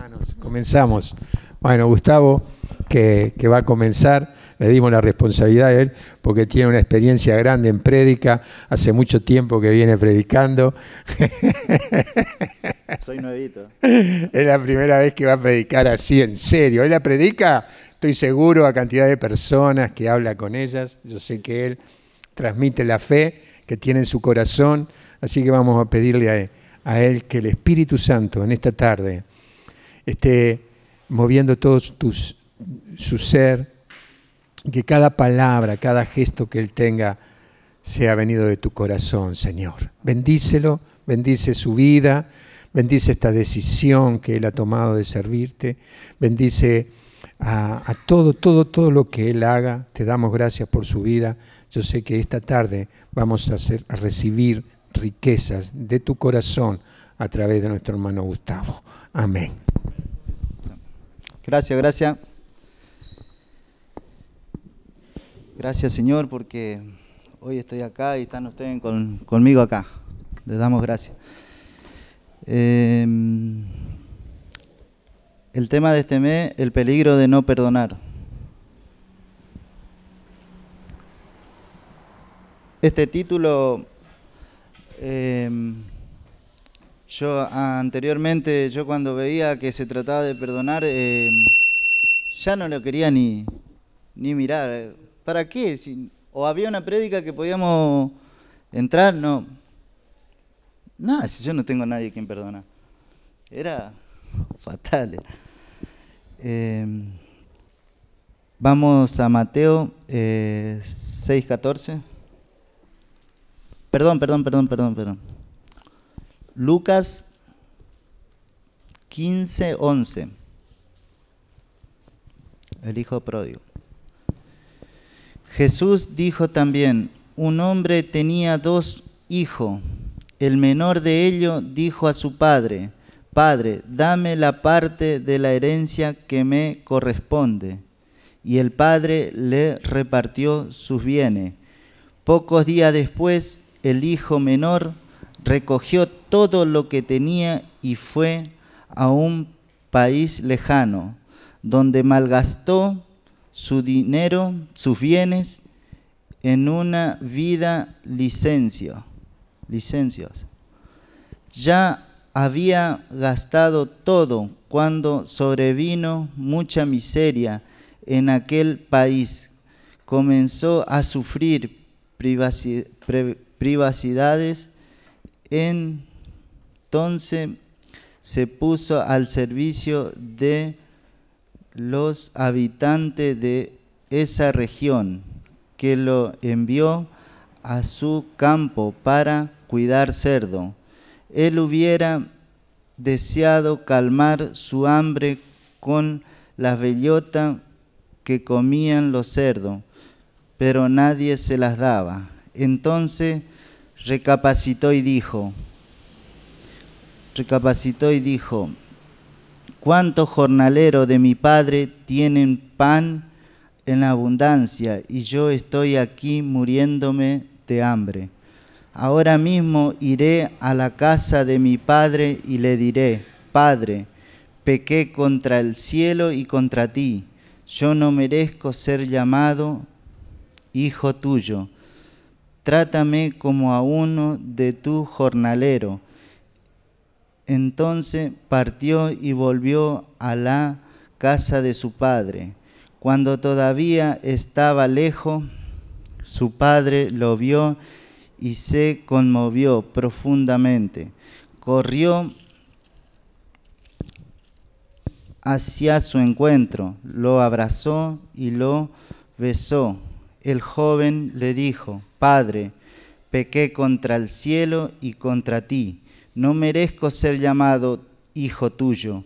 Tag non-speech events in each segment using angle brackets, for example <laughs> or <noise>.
hermanos, comenzamos. Bueno, Gustavo, que, va a comenzar, le dimos la responsabilidad a él porque tiene una experiencia grande en prédica, hace mucho tiempo que viene predicando. <laughs> Soy nuevito. Es la primera vez que va a predicar así, en serio. Él la predica, estoy seguro, a cantidad de personas que habla con ellas. Yo sé que él transmite la fe que tiene en su corazón, así que vamos a pedirle a él a Él que el Espíritu Santo en esta tarde esté moviendo todo tus, su ser, que cada palabra, cada gesto que Él tenga sea venido de tu corazón, Señor. Bendícelo, bendice su vida, bendice esta decisión que Él ha tomado de servirte, bendice a, todo, todo, todo lo que Él haga. Te damos gracias por su vida. Yo sé que esta tarde vamos a recibir riquezas de tu corazón a través de nuestro hermano Gustavo. Amén. Gracias, gracias. Gracias Señor porque hoy estoy acá y están ustedes conmigo acá. Les damos gracias. Em, el tema de este mes, el peligro de no perdonar. Este título Em, yo anteriormente, yo cuando veía que se trataba de perdonar, em, ya no lo quería ni, ni mirar. ¿Para qué? O había una prédica que podíamos entrar, no. Nada, si yo no tengo nadie quien perdonar. Era <laughs> fatal. Em, vamos a Mateo eh, 6.14. Perdón, perdón, perdón, perdón, perdón. Lucas 15, 11. El hijo pródigo. Jesús dijo también, un hombre tenía dos hijos. El menor de ellos dijo a su padre, Padre, dame la parte de la herencia que me corresponde. Y el padre le repartió sus bienes. Pocos días después, el hijo menor recogió todo lo que tenía y fue a un país lejano, donde malgastó su dinero, sus bienes, en una vida licencio, licencios. Ya había gastado todo cuando sobrevino mucha miseria en aquel país. Comenzó a sufrir privacidad privacidades, entonces se puso al servicio de los habitantes de esa región, que lo envió a su campo para cuidar cerdo. Él hubiera deseado calmar su hambre con la bellota que comían los cerdos, pero nadie se las daba. Entonces recapacitó y dijo, recapacitó y dijo, ¿cuántos jornaleros de mi padre tienen pan en abundancia y yo estoy aquí muriéndome de hambre? Ahora mismo iré a la casa de mi padre y le diré, Padre, pequé contra el cielo y contra ti, yo no merezco ser llamado hijo tuyo trátame como a uno de tu jornalero. Entonces partió y volvió a la casa de su padre. Cuando todavía estaba lejos, su padre lo vio y se conmovió profundamente. Corrió hacia su encuentro, lo abrazó y lo besó. El joven le dijo, Padre, pequé contra el cielo y contra ti, no merezco ser llamado hijo tuyo.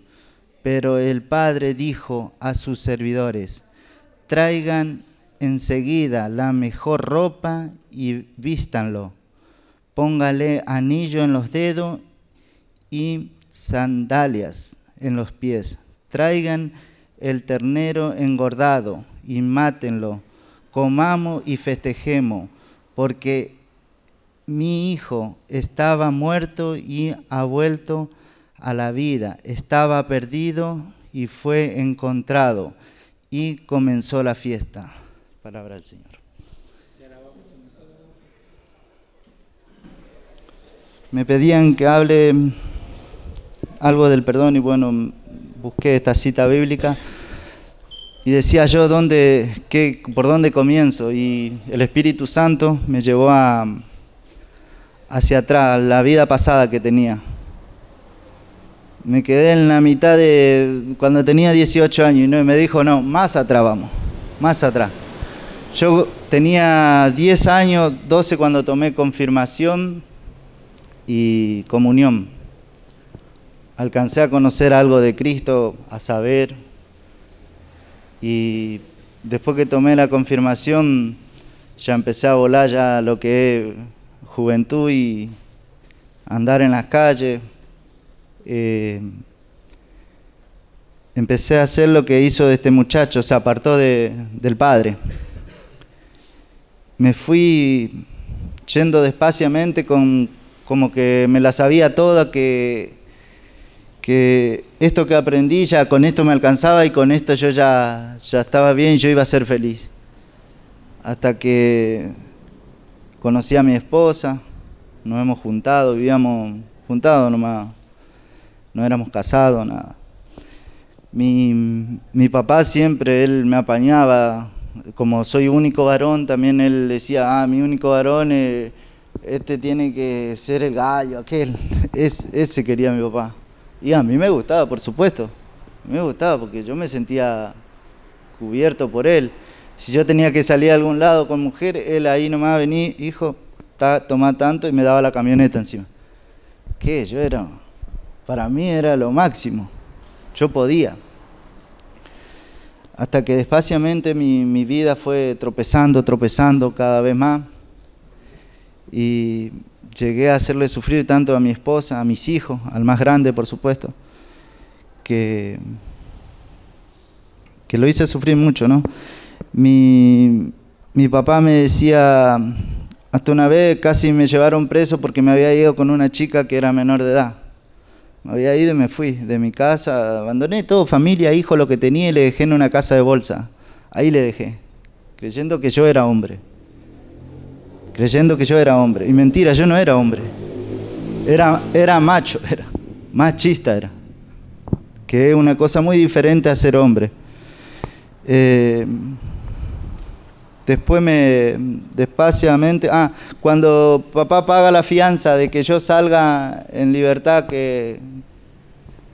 Pero el Padre dijo a sus servidores, traigan enseguida la mejor ropa y vístanlo. Póngale anillo en los dedos y sandalias en los pies. Traigan el ternero engordado y mátenlo. Comamos y festejemos porque mi hijo estaba muerto y ha vuelto a la vida. Estaba perdido y fue encontrado. Y comenzó la fiesta. Palabra del Señor. Me pedían que hable algo del perdón y bueno, busqué esta cita bíblica y decía yo dónde, qué, por dónde comienzo y el Espíritu Santo me llevó a, hacia atrás, la vida pasada que tenía. Me quedé en la mitad de cuando tenía 18 años y no, me dijo, no, más atrás vamos, más atrás. Yo tenía 10 años, 12 cuando tomé confirmación y comunión. Alcancé a conocer algo de Cristo, a saber. Y después que tomé la confirmación, ya empecé a volar ya lo que es juventud y andar en las calles. Eh, empecé a hacer lo que hizo este muchacho, se apartó del padre. Me fui yendo despaciamente con como que me la sabía toda, que, que esto que aprendí ya con esto me alcanzaba y con esto yo ya, ya estaba bien, yo iba a ser feliz. Hasta que conocí a mi esposa, nos hemos juntado, vivíamos juntados nomás, no éramos casados, nada. Mi, mi papá siempre, él me apañaba, como soy único varón, también él decía, ah, mi único varón es este tiene que ser el gallo, aquel. <laughs> Es, ese quería mi papá. Y a mí me gustaba, por supuesto. Me gustaba porque yo me sentía cubierto por él. Si yo tenía que salir a algún lado con mujer, él ahí nomás venía, hijo, toma tanto y me daba la camioneta encima. ¿Qué? Yo era, para mí era lo máximo. Yo podía. Hasta que despaciamente mi, mi vida fue tropezando, tropezando cada vez más y llegué a hacerle sufrir tanto a mi esposa, a mis hijos, al más grande por supuesto, que, que lo hice sufrir mucho, ¿no? Mi, mi papá me decía, hasta una vez casi me llevaron preso porque me había ido con una chica que era menor de edad. Me había ido y me fui de mi casa, abandoné todo, familia, hijo, lo que tenía y le dejé en una casa de bolsa. Ahí le dejé, creyendo que yo era hombre creyendo que yo era hombre. Y mentira, yo no era hombre. Era, era macho, <laughs> era machista era. Que es una cosa muy diferente a ser hombre. Eh, después me, despaciamente, ah, cuando papá paga la fianza de que yo salga en libertad, que,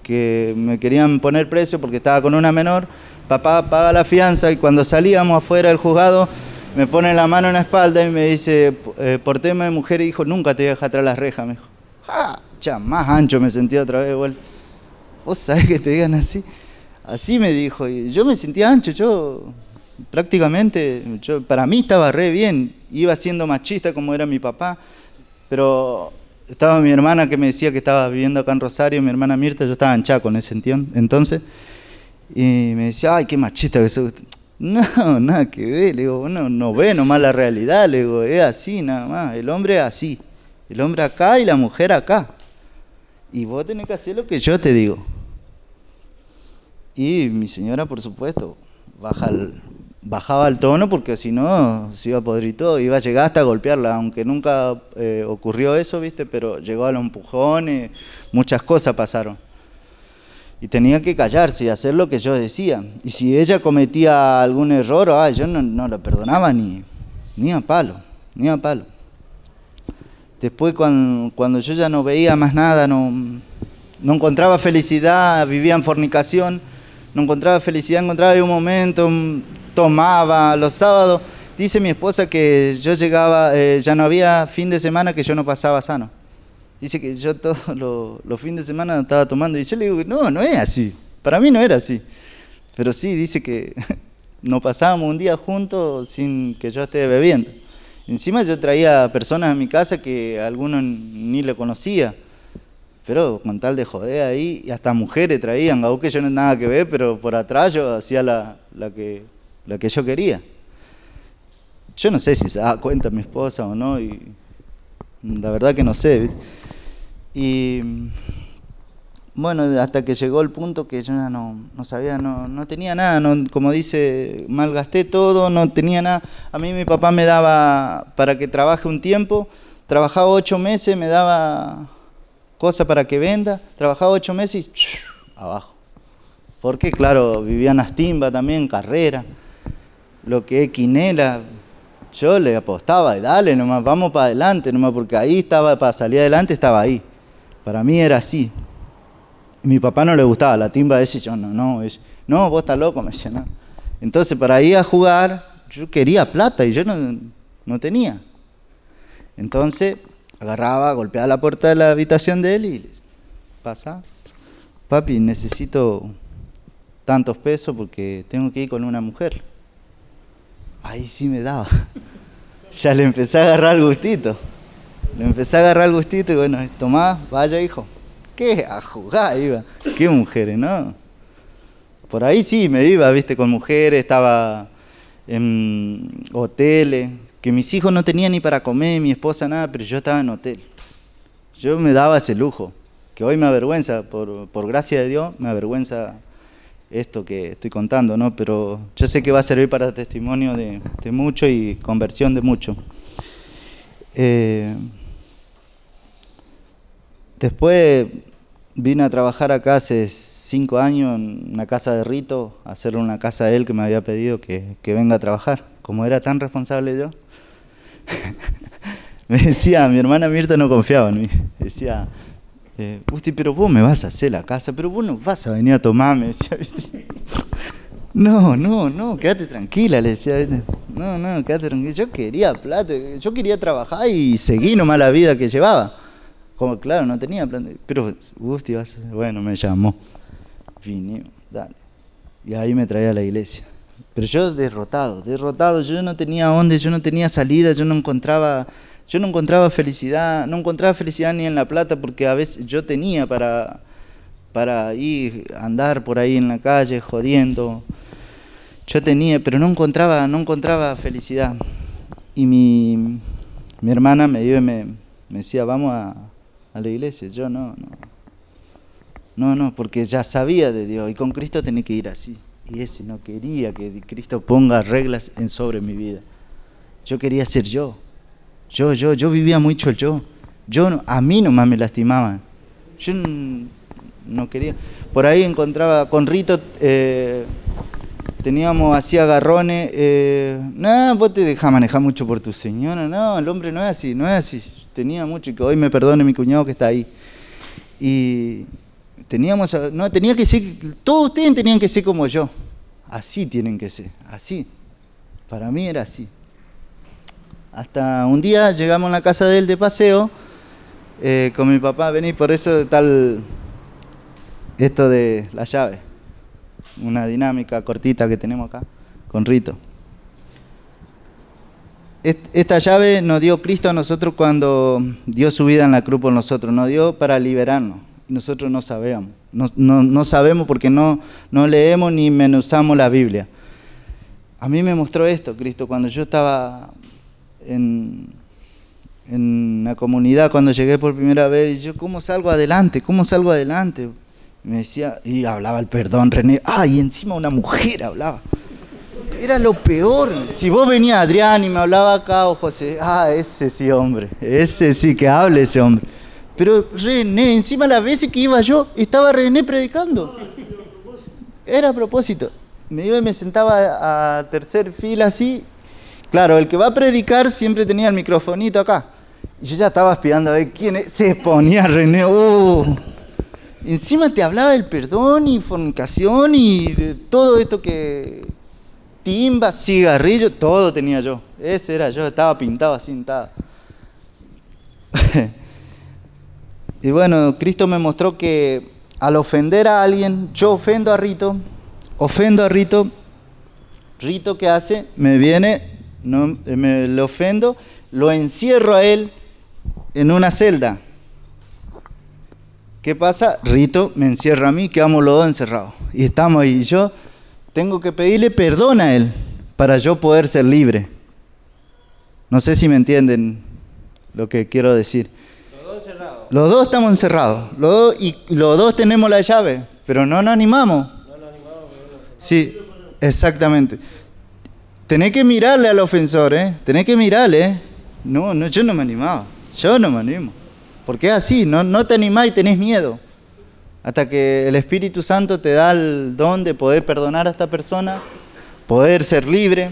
que me querían poner precio porque estaba con una menor, papá paga la fianza y cuando salíamos afuera del juzgado, me pone la mano en la espalda y me dice, eh, por tema de mujer, hijo, nunca te voy a dejar atrás las rejas, me dijo. ¡Ja! Ya, más ancho me sentía otra vez de vuelta. ¿Vos sabés que te digan así? Así me dijo, y yo me sentía ancho, yo prácticamente, yo, para mí estaba re bien, iba siendo machista como era mi papá, pero estaba mi hermana que me decía que estaba viviendo acá en Rosario, mi hermana Mirta, yo estaba en Chaco en ese entonces, y me decía, ay, qué machista que sos. No, <laughs> nada que ver, le digo, no, no ve nomás la realidad, le digo, es así nada más, el hombre es así, el hombre acá y la mujer acá. Y vos tenés que hacer lo que yo te digo. Y mi señora, por supuesto, baja bajaba el tono porque si no se iba a podrir todo, iba a llegar hasta golpearla, aunque nunca eh, ocurrió eso, ¿viste? Pero llegó a los empujones, muchas cosas pasaron y tenía que callarse y hacer lo que yo decía. Y si ella cometía algún error, ah, yo no, no lo perdonaba ni, ni a palo, ni a palo. Después cuando, yo ya no veía más nada, no, encontraba felicidad, vivía en fornicación, no encontraba felicidad, encontraba un momento, tomaba los sábados. Dice mi esposa que yo llegaba, eh, ya no había fin de semana que yo no pasaba sano. Dice que yo todos <laughs> los fines de semana estaba tomando y yo le digo, no, no es así. Para mí no era así. Pero sí, dice que <laughs> no pasábamos un día juntos sin que yo esté bebiendo. Encima yo traía personas a mi casa que algunos ni le conocía. Pero con tal de joder ahí, y hasta mujeres traían, aunque yo no nada que ver, pero por atrás yo hacía la, la, que, la que yo quería. Yo no sé si se da cuenta mi esposa o no, y la verdad que no sé. Y bueno, hasta que llegó el punto que yo no, no sabía, no, no tenía nada, no, como dice, malgasté todo, no tenía nada. A mí mi papá me daba para que trabaje un tiempo, trabajaba ocho meses, me daba cosas para que venda, trabajaba ocho meses y abajo. Porque claro, vivía en Astimba también, carrera, lo que es quinela, yo le apostaba, dale nomás, vamos para adelante nomás, porque ahí estaba, para salir adelante estaba ahí. Para mí era así. Mi papá no le gustaba la timba ese, yo no, no, es, no, vos estás loco, me decía. Entonces para ir a jugar, yo quería plata y yo no, no tenía. Entonces agarraba, golpeaba la puerta de la habitación de él y le pasa, papi, necesito tantos pesos porque tengo que ir con una mujer. Ahí sí me daba. <laughs> Ya le empecé a agarrar el gustito. Le empecé a agarrar el gustito y bueno, tomá, vaya hijo. ¿Qué? A jugar iba. ¿Qué mujeres, no? Por ahí sí me iba, viste, con mujeres, estaba en hoteles, que mis hijos no tenían ni para comer, mi esposa nada, pero yo estaba en hotel. Yo me daba ese lujo, que hoy me avergüenza, por, por gracia de Dios, me avergüenza esto que estoy contando, ¿no? Pero yo sé que va a servir para testimonio de, de mucho y conversión de mucho. Eh, después vine a trabajar acá hace cinco años en una casa de Rito, a hacerle una casa a él que me había pedido que, que venga a trabajar. Como era tan responsable yo, <laughs> me decía, mi hermana Mirta no confiaba en mí. Decía, eh, Gusti, pero vos me vas a hacer la casa, pero vos no vas a venir a tomarme. Decía, ¿viste? <laughs> No, no, no, quédate tranquila, le decía. ¿viste? No, no, quédate tranquila. Yo quería plata, yo quería trabajar y seguí nomás la vida que llevaba. Claro, no tenía plata. Pero Gusti, bueno, me llamó. Vinimos, dale. Y ahí me traía a la iglesia. Pero yo derrotado, derrotado, yo no tenía dónde, yo no tenía salida, yo no encontraba, yo no encontraba felicidad, no encontraba felicidad ni en la plata porque a veces yo tenía para, para ir andar por ahí en la calle jodiendo. Yo tenía, pero no encontraba, no encontraba felicidad. Y mi, mi hermana me iba y me, me decía, vamos a, a la iglesia. Yo no, no. No, no, porque ya sabía de Dios y con Cristo tenía que ir así. Y ese no quería que Cristo ponga reglas en sobre mi vida. Yo quería ser yo. Yo, yo, yo vivía mucho el yo. Yo, a mí nomás me lastimaban. Yo no quería. Por ahí encontraba con Rito, eh, teníamos así agarrones. Eh, no, vos te dejas manejar mucho por tu señora. No, el hombre no es así, no es así. Tenía mucho y que hoy me perdone mi cuñado que está ahí. Y teníamos, no, tenía que ser, todos ustedes tenían que ser como yo. Así tienen que ser, así. Para mí era así. Hasta un día llegamos a la casa de él de paseo eh, con mi papá, vení, por eso tal esto de la llave. Una dinámica cortita que tenemos acá con Rito. Est- Esta llave nos dio Cristo a nosotros cuando dio su vida en la cruz por nosotros, nos dio para liberarnos. Nosotros no sabíamos, no, sabemos porque no, no leemos ni menuzamos la Biblia. A mí me mostró esto Cristo cuando yo estaba en, en la comunidad, cuando llegué por primera vez, yo, ¿cómo salgo adelante? ¿Cómo salgo adelante? Me decía, y hablaba el perdón, René, ay, y encima una mujer hablaba. Era lo peor. Si vos venías Adrián y me hablaba acá o José, ah, ese sí, hombre, ese sí que hable ese hombre. Pero René, encima las veces que iba yo, estaba René predicando. Era a propósito. Me iba y me sentaba a tercer fila así. Claro, el que va a predicar siempre tenía el microfonito acá. Yo ya estaba espiando a ver quién es. Se ponía René. uh. Encima te hablaba del perdón y fornicación y de todo esto que... Timba, cigarrillo, todo tenía yo. Ese era yo, estaba pintado así, sentado. <laughs> y bueno, Cristo me mostró que al ofender a alguien, yo ofendo a Rito, ofendo a Rito, Rito ¿qué hace? Me viene, eh, me lo ofendo, lo encierro a él en una celda. ¿Qué pasa? Rito me encierra a mí, quedamos los dos encerrados. Y estamos ahí. Yo tengo que pedirle perdón a él para yo poder ser libre. No sé si me entienden lo que quiero decir. Los dos encerrados. los dos estamos encerrados, los dos, y los dos tenemos la llave, pero no nos animamos. Sí, exactamente. Tenés que mirarle al ofensor, ¿eh? Tenés que mirarle. No, no, yo no me animaba, yo no me animo. Porque es así, no, no te animás y tenés miedo. Hasta que el Espíritu Santo te da el don de poder perdonar a esta persona, poder ser libre,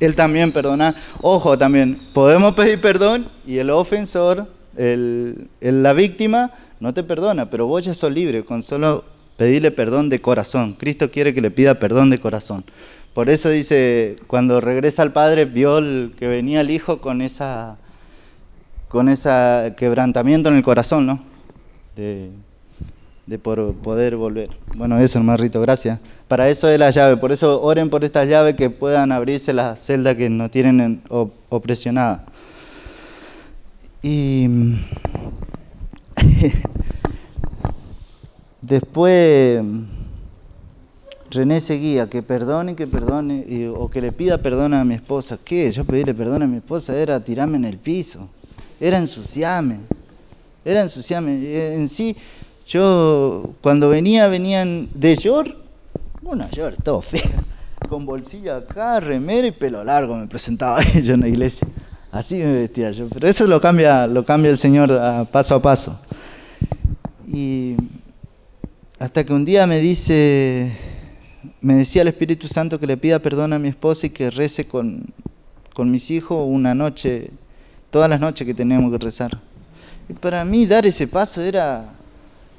Él también perdonar. Ojo también, podemos pedir perdón y el ofensor, el, la víctima, no te perdona, pero vos ya sos libre con solo pedirle perdón de corazón. Cristo quiere que le pida perdón de corazón. Por eso dice, cuando regresa al Padre, vio que venía el Hijo con esa con ese quebrantamiento en el corazón, ¿no? De por poder volver. Bueno, eso, hermano Rito, gracias. Para eso es la llave, por eso oren por estas llaves que puedan abrirse las celdas que no tienen opresionada. Y <laughs> después René seguía, que perdone, que perdone, o que le pida perdón a mi esposa. ¿Qué? Yo pedirle perdón a mi esposa era tirarme en el piso, era ensuciarme, era ensuciarme. En sí, yo cuando venía, venían de York, una York todo fea, con bolsillo acá, remero y pelo largo, me presentaba <laughs> yo en la iglesia. Así me vestía yo, pero eso lo cambia, lo cambia el Señor paso a paso. Y hasta que un día me dice, me decía el Espíritu Santo que le pida perdón a mi esposa y que rece con, con mis hijos una noche, todas las noches que teníamos que rezar. Y para mí dar ese paso era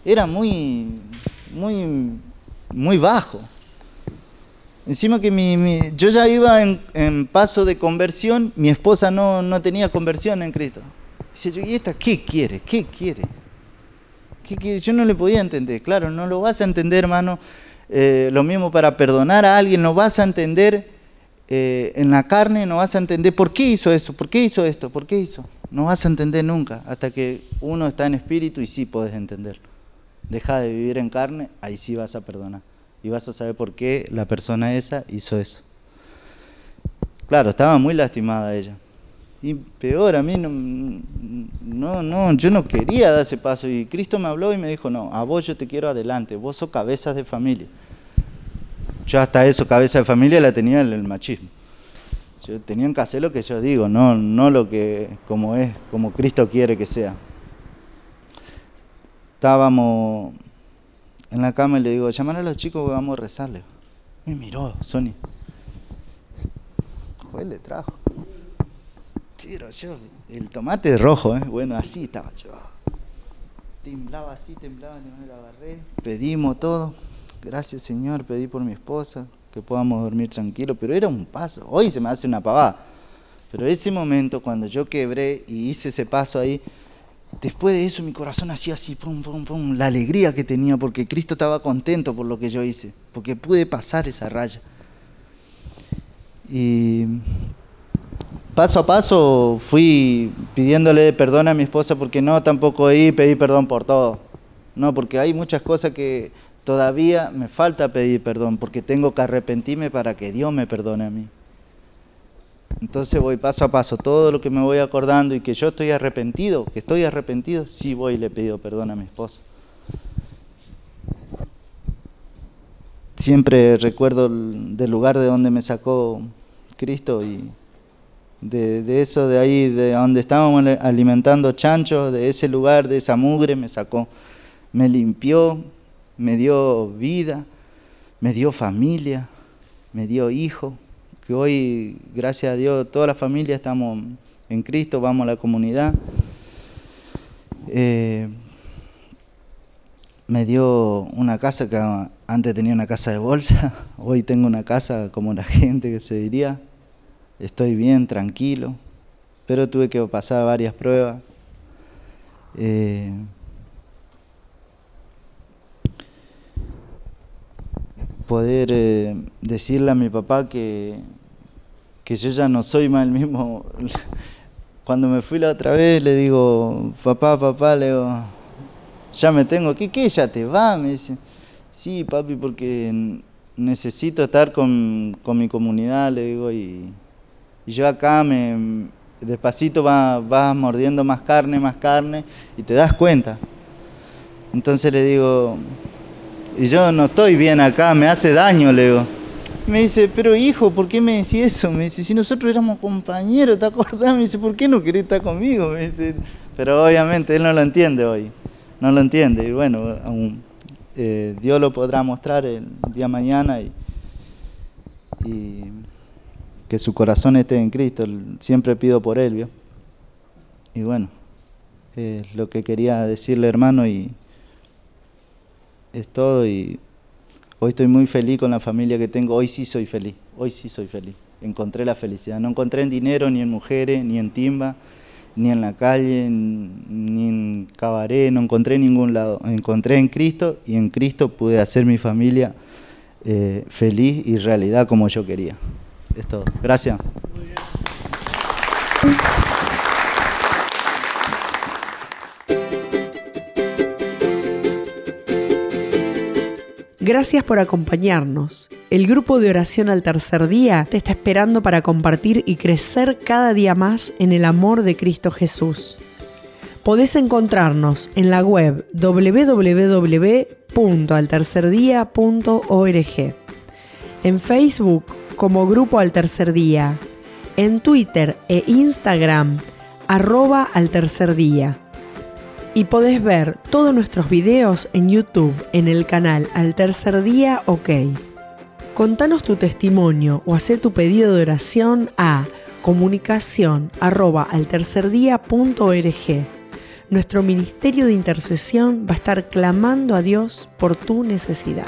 era muy, muy, muy bajo. Encima que mi, yo ya iba en, paso de conversión, mi esposa no, no tenía conversión en Cristo. Dice yo, ¿y esta qué quiere? ¿Qué quiere? ¿Qué quiere? Yo no le podía entender. Claro, no lo vas a entender, hermano. Eh, lo mismo para perdonar a alguien, no vas a entender eh, en la carne, no vas a entender por qué hizo eso, por qué hizo esto, por qué hizo. No vas a entender nunca hasta que uno está en espíritu y sí puedes entender deja de vivir en carne, ahí sí vas a perdonar. Y vas a saber por qué la persona esa hizo eso. Claro, estaba muy lastimada ella. Y peor, a mí no, no, no, yo no quería dar ese paso. Y Cristo me habló y me dijo, no, a vos yo te quiero adelante, vos sos cabezas de familia. Yo hasta eso, cabeza de familia, la tenía el, el machismo. Yo tenía que hacer lo que yo digo, no, no lo que como es, como Cristo quiere que sea estábamos en la cama y le digo, llamar a los chicos que vamos a rezarle. Me miró, Sony. Joder, le trajo. Tiro yo, el tomate rojo, ¿eh? bueno, así estaba yo. Temblaba así, temblaba, me lo agarré. Pedimos todo. Gracias, Señor, pedí por mi esposa, que podamos dormir tranquilo, pero era un paso. Hoy se me hace una pavada. Pero ese momento, cuando yo quebré y hice ese paso ahí, Después de eso mi corazón hacía así, pum, pum, pum, la alegría que tenía porque Cristo estaba contento por lo que yo hice, porque pude pasar esa raya. Y paso a paso fui pidiéndole perdón a mi esposa porque no tampoco ahí pedí perdón por todo. No, porque hay muchas cosas que todavía me falta pedir perdón, porque tengo que arrepentirme para que Dios me perdone a mí. Entonces voy paso a paso, todo lo que me voy acordando y que yo estoy arrepentido, que estoy arrepentido, sí voy y le pido perdón a mi esposa. Siempre recuerdo del lugar de donde me sacó Cristo y de, eso de ahí, de donde estábamos alimentando chanchos, de ese lugar, de esa mugre, me sacó, me limpió, me dio vida, me dio familia, me dio hijo que hoy, gracias a Dios, toda la familia estamos en Cristo, vamos a la comunidad. Eh, me dio una casa que antes tenía una casa de bolsa, <laughs> hoy tengo una casa como la gente que se diría. Estoy bien, tranquilo, pero tuve que pasar varias pruebas. Eh, poder eh, decirle a mi papá que que yo ya no soy más el mismo. <laughs> Cuando me fui la otra vez le digo, papá, papá, le digo, ya me tengo ¿Qué, ¿qué? ¿Ya te va? Me dice, sí, papi, porque necesito estar con, mi comunidad, le digo, y, yo acá me, despacito vas, vas mordiendo más carne, más carne, y te das cuenta. Entonces le digo, y yo no estoy bien acá, me hace daño, le digo. Me dice, pero hijo, ¿por qué me decís eso? Me dice, si nosotros éramos compañeros, ¿te acordás? Me dice, ¿por qué no querés estar conmigo? Me dice, pero obviamente él no lo entiende hoy, no lo entiende. Y bueno, aún, eh, Dios lo podrá mostrar el día mañana y, y que su corazón esté en Cristo. Siempre pido por él. Y bueno, es lo que quería decirle, hermano, y es todo. Y hoy estoy muy feliz con la familia que tengo. Hoy sí soy feliz, hoy sí soy feliz. Encontré la felicidad. No encontré en dinero, ni en mujeres, ni en timba, ni en la calle, ni en cabaret, no encontré en ningún lado. Encontré en Cristo y en Cristo pude hacer mi familia eh, feliz y realidad como yo quería. Es todo. Gracias. Gracias por acompañarnos. El grupo de oración al tercer día te está esperando para compartir y crecer cada día más en el amor de Cristo Jesús. Podés encontrarnos en la web www.altercerdia.org, en Facebook como Grupo al Tercer Día, en Twitter e Instagram arroba al tercer día y podés ver todos nuestros videos en YouTube en el canal Al Tercer Día OK. Contanos tu testimonio o haz tu pedido de oración a comunicación Nuestro ministerio de intercesión va a estar clamando a Dios por tu necesidad.